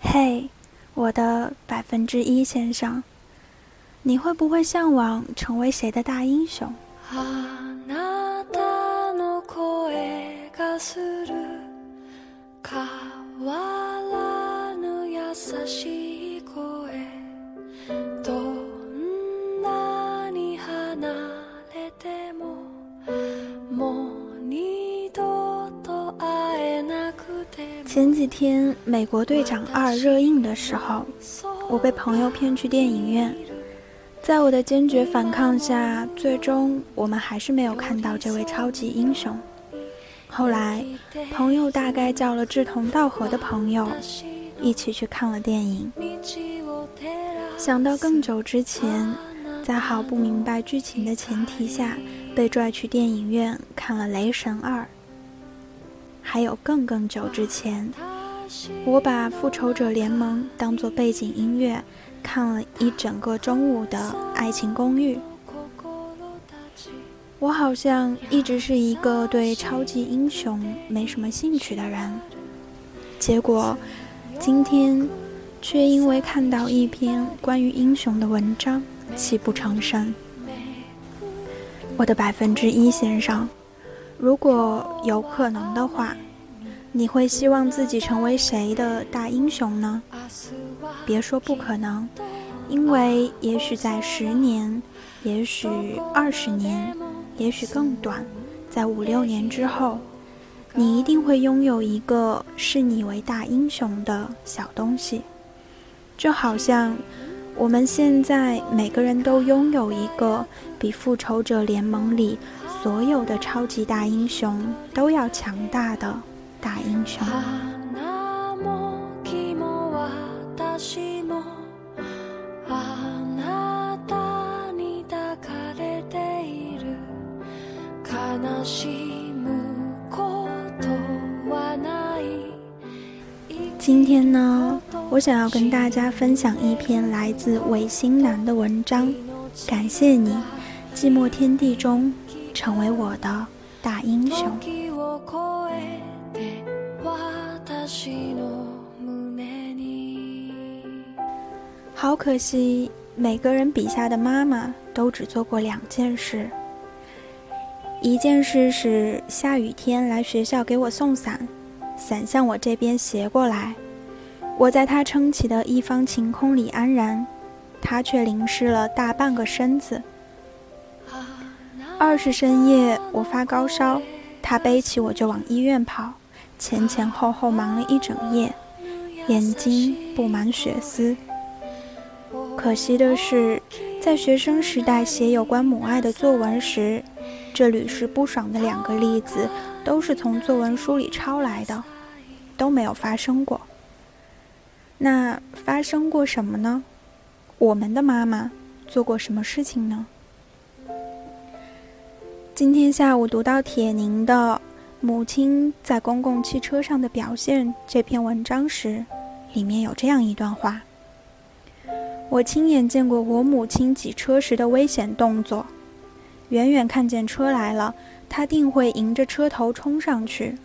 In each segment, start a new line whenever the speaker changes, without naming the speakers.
嘿，我的百分之一先生，你会不会向往成为谁的大英雄？前几天，《美国队长二》热映的时候，我被朋友骗去电影院。在我的坚决反抗下，最终我们还是没有看到这位超级英雄。后来，朋友大概叫了志同道合的朋友，一起去看了电影。想到更久之前，在毫不明白剧情的前提下，被拽去电影院看了《雷神二》。还有更更久之前，我把《复仇者联盟》当作背景音乐，看了一整个中午的《爱情公寓》。我好像一直是一个对超级英雄没什么兴趣的人，结果今天却因为看到一篇关于英雄的文章，泣不成声。我的百分之一先生。如果有可能的话，你会希望自己成为谁的大英雄呢？别说不可能，因为也许在十年，也许二十年，也许更短，在五六年之后，你一定会拥有一个视你为大英雄的小东西，就好像我们现在每个人都拥有一个比复仇者联盟里。所有的超级大英雄都要强大的大英雄。今天呢，我想要跟大家分享一篇来自韦星南的文章。感谢你，寂寞天地中。成为我的大英雄。好可惜，每个人笔下的妈妈都只做过两件事。一件事是下雨天来学校给我送伞，伞向我这边斜过来，我在他撑起的一方晴空里安然，他却淋湿了大半个身子。二是深夜，我发高烧，他背起我就往医院跑，前前后后忙了一整夜，眼睛布满血丝。可惜的是，在学生时代写有关母爱的作文时，这屡试不爽的两个例子都是从作文书里抄来的，都没有发生过。那发生过什么呢？我们的妈妈做过什么事情呢？今天下午读到铁凝的《母亲在公共汽车上的表现》这篇文章时，里面有这样一段话：我亲眼见过我母亲挤车时的危险动作，远远看见车来了，她定会迎着车头冲上去。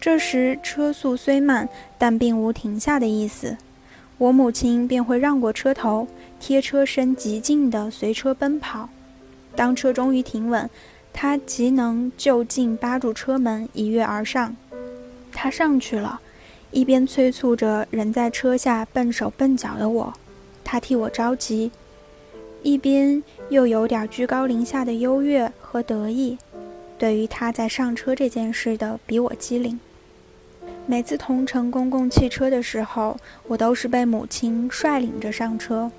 这时车速虽慢，但并无停下的意思，我母亲便会让过车头，贴车身极近的随车奔跑。当车终于停稳。他即能就近扒住车门，一跃而上。他上去了，一边催促着仍在车下笨手笨脚的我，他替我着急，一边又有点居高临下的优越和得意。对于他在上车这件事的比我机灵。每次同乘公共汽车的时候，我都是被母亲率领着上车，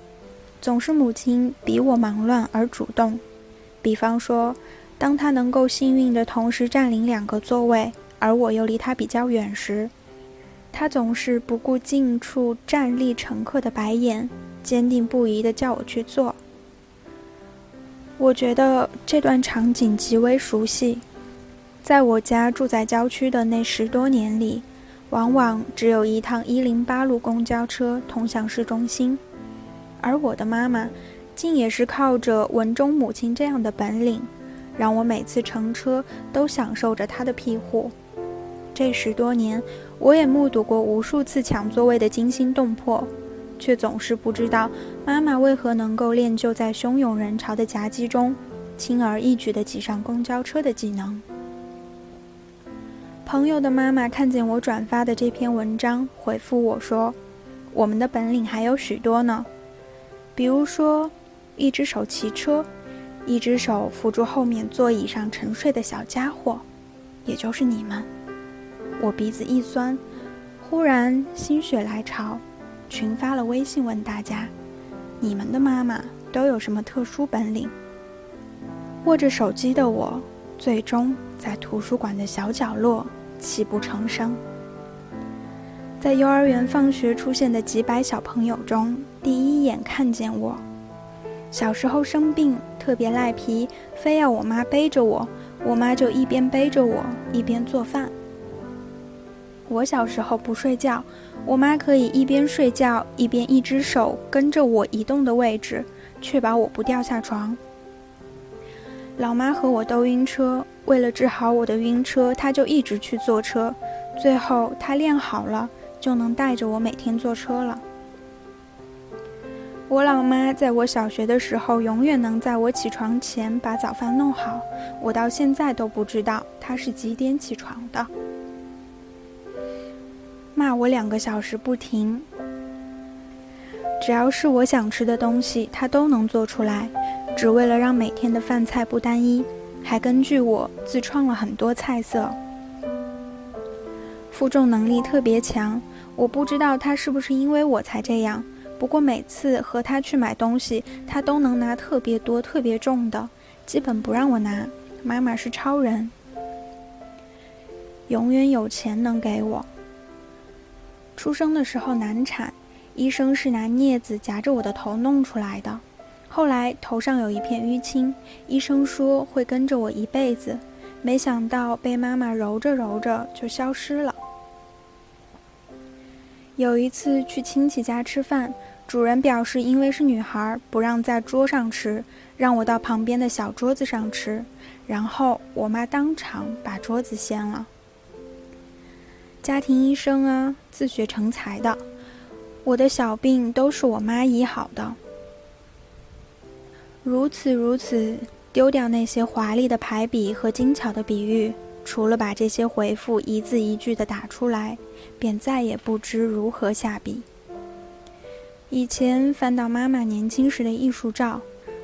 总是母亲比我忙乱而主动。比方说。当他能够幸运的同时占领两个座位，而我又离他比较远时，他总是不顾近处站立乘客的白眼，坚定不移地叫我去坐。我觉得这段场景极为熟悉，在我家住在郊区的那十多年里，往往只有一趟一零八路公交车通向市中心，而我的妈妈，竟也是靠着文中母亲这样的本领。让我每次乘车都享受着它的庇护。这十多年，我也目睹过无数次抢座位的惊心动魄，却总是不知道妈妈为何能够练就在汹涌人潮的夹击中，轻而易举地挤上公交车的技能。朋友的妈妈看见我转发的这篇文章，回复我说：“我们的本领还有许多呢，比如说，一只手骑车，一只手扶住后面座椅上沉睡的小家伙，也就是你们。”我鼻子一酸，忽然心血来潮，群发了微信问大家：“你们的妈妈都有什么特殊本领？”握着手机的我，最终在图书馆的小角落。泣不成声。在幼儿园放学出现的几百小朋友中，第一眼看见我。小时候生病特别赖皮，非要我妈背着我，我妈就一边背着我一边做饭。我小时候不睡觉，我妈可以一边睡觉一边一只手跟着我移动的位置，确保我不掉下床。老妈和我都晕车。为了治好我的晕车，她就一直去坐车，最后她练好了，就能带着我每天坐车了。我老妈在我小学的时候，永远能在我起床前把早饭弄好，我到现在都不知道她是几点起床的。骂我两个小时不停，只要是我想吃的东西，她都能做出来，只为了让每天的饭菜不单一。还根据我自创了很多菜色，负重能力特别强。我不知道她是不是因为我才这样。不过每次和他去买东西，他都能拿特别多、特别重的，基本不让我拿。妈妈是超人，永远有钱能给我。出生的时候难产，医生是拿镊子夹着我的头弄出来的。后来头上有一片淤青，医生说会跟着我一辈子，没想到被妈妈揉着揉着就消失了。有一次去亲戚家吃饭，主人表示因为是女孩不让在桌上吃，让我到旁边的小桌子上吃，然后我妈当场把桌子掀了。家庭医生啊，自学成才的，我的小病都是我妈医好的。如此如此，丢掉那些华丽的排比和精巧的比喻，除了把这些回复一字一句的打出来，便再也不知如何下笔。以前翻到妈妈年轻时的艺术照，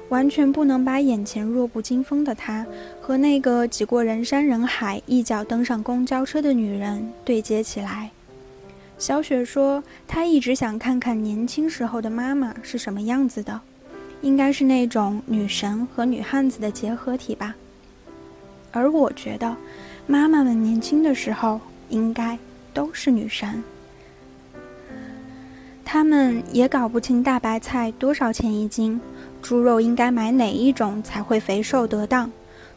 完全不能把眼前弱不禁风的她和那个挤过人山人海一脚登上公交车的女人对接起来。小雪说，她一直想看看年轻时候的妈妈是什么样子的。应该是那种女神和女汉子的结合体吧，而我觉得，妈妈们年轻的时候应该都是女神。他们也搞不清大白菜多少钱一斤，猪肉应该买哪一种才会肥瘦得当，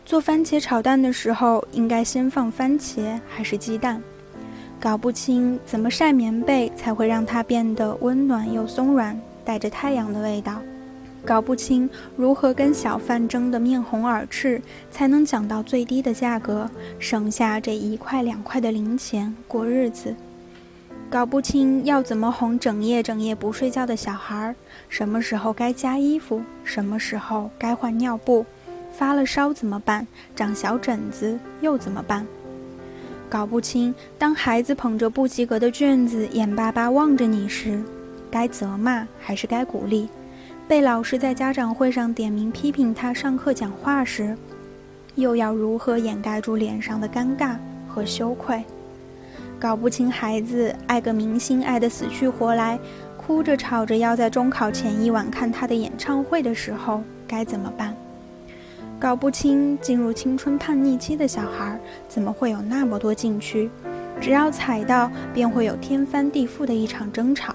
做番茄炒蛋的时候应该先放番茄还是鸡蛋，搞不清怎么晒棉被才会让它变得温暖又松软，带着太阳的味道。搞不清如何跟小贩争得面红耳赤，才能讲到最低的价格，省下这一块两块的零钱过日子。搞不清要怎么哄整夜整夜不睡觉的小孩，什么时候该加衣服，什么时候该换尿布，发了烧怎么办，长小疹子又怎么办？搞不清当孩子捧着不及格的卷子眼巴巴望着你时，该责骂还是该鼓励？被老师在家长会上点名批评他上课讲话时，又要如何掩盖住脸上的尴尬和羞愧？搞不清孩子爱个明星爱得死去活来，哭着吵着要在中考前一晚看他的演唱会的时候该怎么办？搞不清进入青春叛逆期的小孩怎么会有那么多禁区？只要踩到，便会有天翻地覆的一场争吵。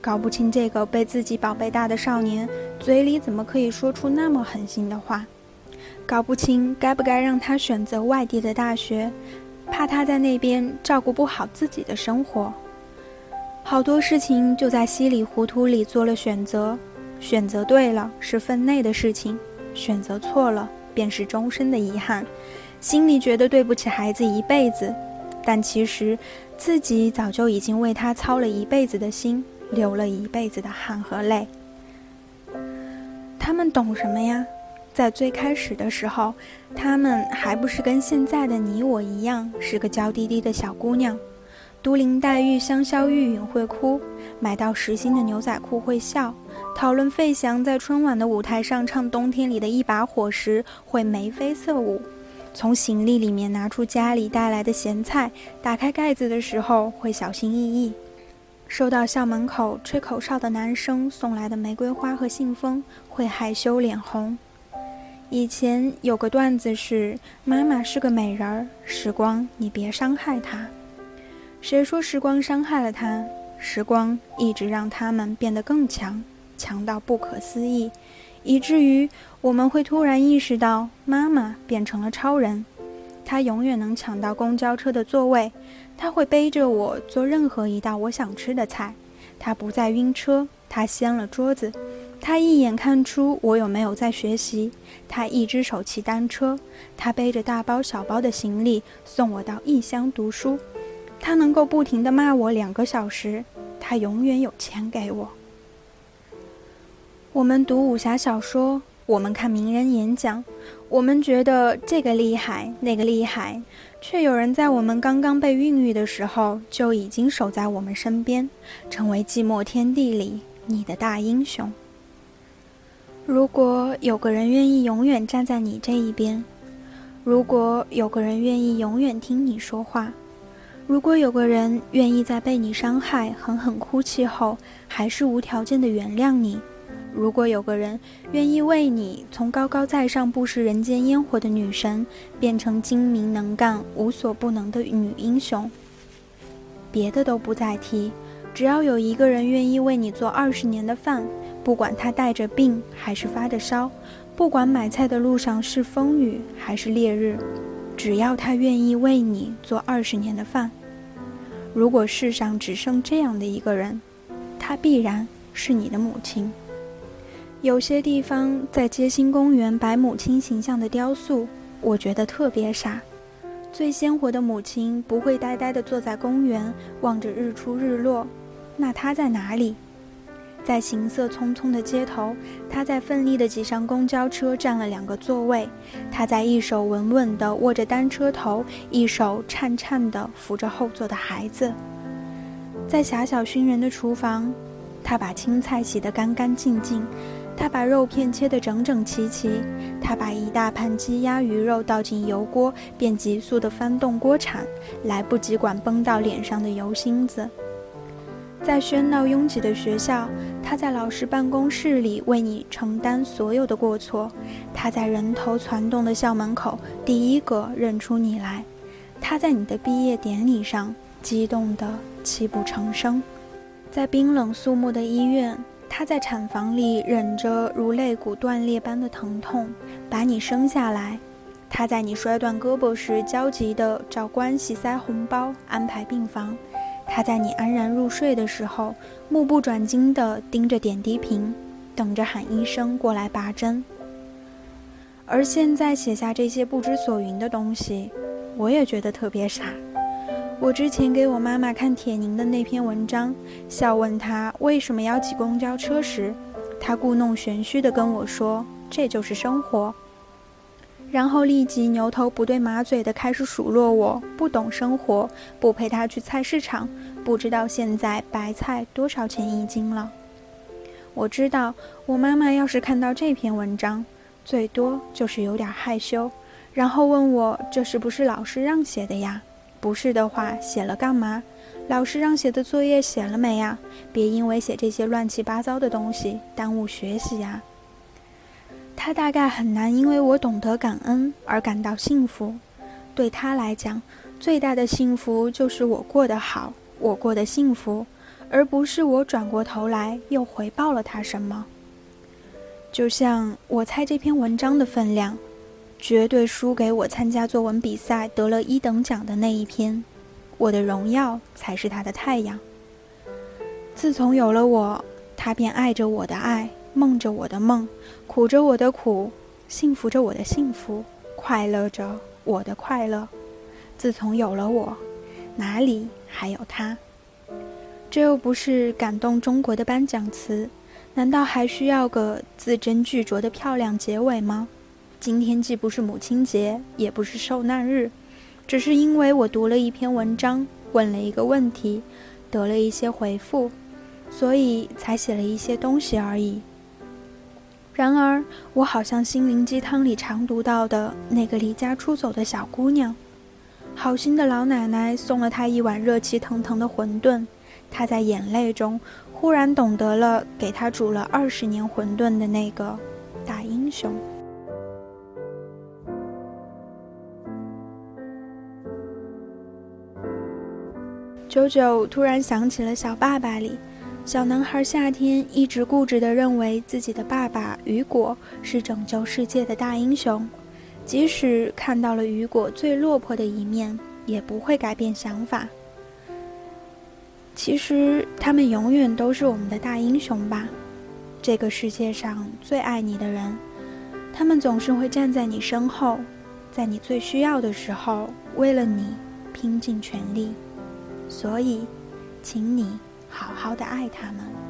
搞不清这个被自己宝贝大的少年嘴里怎么可以说出那么狠心的话，搞不清该不该让他选择外地的大学，怕他在那边照顾不好自己的生活。好多事情就在稀里糊涂里做了选择，选择对了是分内的事情，选择错了便是终身的遗憾。心里觉得对不起孩子一辈子，但其实。自己早就已经为他操了一辈子的心，流了一辈子的汗和泪。他们懂什么呀？在最开始的时候，他们还不是跟现在的你我一样，是个娇滴滴的小姑娘。都林黛玉、香消玉殒会哭，买到实心的牛仔裤会笑，讨论费翔在春晚的舞台上唱《冬天里的一把火》时会眉飞色舞。从行李里面拿出家里带来的咸菜，打开盖子的时候会小心翼翼；收到校门口吹口哨的男生送来的玫瑰花和信封，会害羞脸红。以前有个段子是：妈妈是个美人儿，时光你别伤害她。谁说时光伤害了她？时光一直让他们变得更强，强到不可思议。以至于我们会突然意识到，妈妈变成了超人，她永远能抢到公交车的座位，她会背着我做任何一道我想吃的菜，她不再晕车，她掀了桌子，他一眼看出我有没有在学习，他一只手骑单车，他背着大包小包的行李送我到异乡读书，他能够不停地骂我两个小时，他永远有钱给我。我们读武侠小说，我们看名人演讲，我们觉得这个厉害，那个厉害，却有人在我们刚刚被孕育的时候就已经守在我们身边，成为寂寞天地里你的大英雄。如果有个人愿意永远站在你这一边，如果有个人愿意永远听你说话，如果有个人愿意在被你伤害、狠狠哭泣后，还是无条件的原谅你。如果有个人愿意为你从高高在上、不食人间烟火的女神，变成精明能干、无所不能的女英雄，别的都不再提，只要有一个人愿意为你做二十年的饭，不管他带着病还是发着烧，不管买菜的路上是风雨还是烈日，只要他愿意为你做二十年的饭，如果世上只剩这样的一个人，他必然是你的母亲。有些地方在街心公园摆母亲形象的雕塑，我觉得特别傻。最鲜活的母亲不会呆呆地坐在公园望着日出日落，那她在哪里？在行色匆匆的街头，他在奋力地挤上公交车，占了两个座位。他在一手稳稳地握着单车头，一手颤颤地扶着后座的孩子。在狭小熏人的厨房，他把青菜洗得干干净净。他把肉片切得整整齐齐，他把一大盘鸡鸭鱼肉倒进油锅，便急速地翻动锅铲，来不及管崩到脸上的油星子。在喧闹拥挤的学校，他在老师办公室里为你承担所有的过错；他在人头攒动的校门口第一个认出你来；他在你的毕业典礼上激动得泣不成声；在冰冷肃穆的医院。他在产房里忍着如肋骨断裂般的疼痛，把你生下来；他在你摔断胳膊时焦急地找关系塞红包、安排病房；他在你安然入睡的时候，目不转睛地盯着点滴瓶，等着喊医生过来拔针。而现在写下这些不知所云的东西，我也觉得特别傻。我之前给我妈妈看铁凝的那篇文章，笑问她为什么要挤公交车时，她故弄玄虚地跟我说：“这就是生活。”然后立即牛头不对马嘴地开始数落我不懂生活，不陪她去菜市场，不知道现在白菜多少钱一斤了。我知道我妈妈要是看到这篇文章，最多就是有点害羞，然后问我这是不是老师让写的呀？不是的话，写了干嘛？老师让写的作业写了没呀？别因为写这些乱七八糟的东西耽误学习呀。他大概很难因为我懂得感恩而感到幸福。对他来讲，最大的幸福就是我过得好，我过得幸福，而不是我转过头来又回报了他什么。就像我猜这篇文章的分量。绝对输给我参加作文比赛得了一等奖的那一篇，我的荣耀才是他的太阳。自从有了我，他便爱着我的爱，梦着我的梦，苦着我的苦，幸福着我的幸福，快乐着我的快乐。自从有了我，哪里还有他？这又不是感动中国的颁奖词，难道还需要个字斟句酌的漂亮结尾吗？今天既不是母亲节，也不是受难日，只是因为我读了一篇文章，问了一个问题，得了一些回复，所以才写了一些东西而已。然而，我好像心灵鸡汤里常读到的那个离家出走的小姑娘，好心的老奶奶送了她一碗热气腾腾的馄饨。她在眼泪中忽然懂得了给她煮了二十年馄饨的那个大英雄。九九突然想起了《小爸爸》里，小男孩夏天一直固执地认为自己的爸爸雨果是拯救世界的大英雄，即使看到了雨果最落魄的一面，也不会改变想法。其实他们永远都是我们的大英雄吧，这个世界上最爱你的人，他们总是会站在你身后，在你最需要的时候为了你拼尽全力，所以，请你好好的爱他们。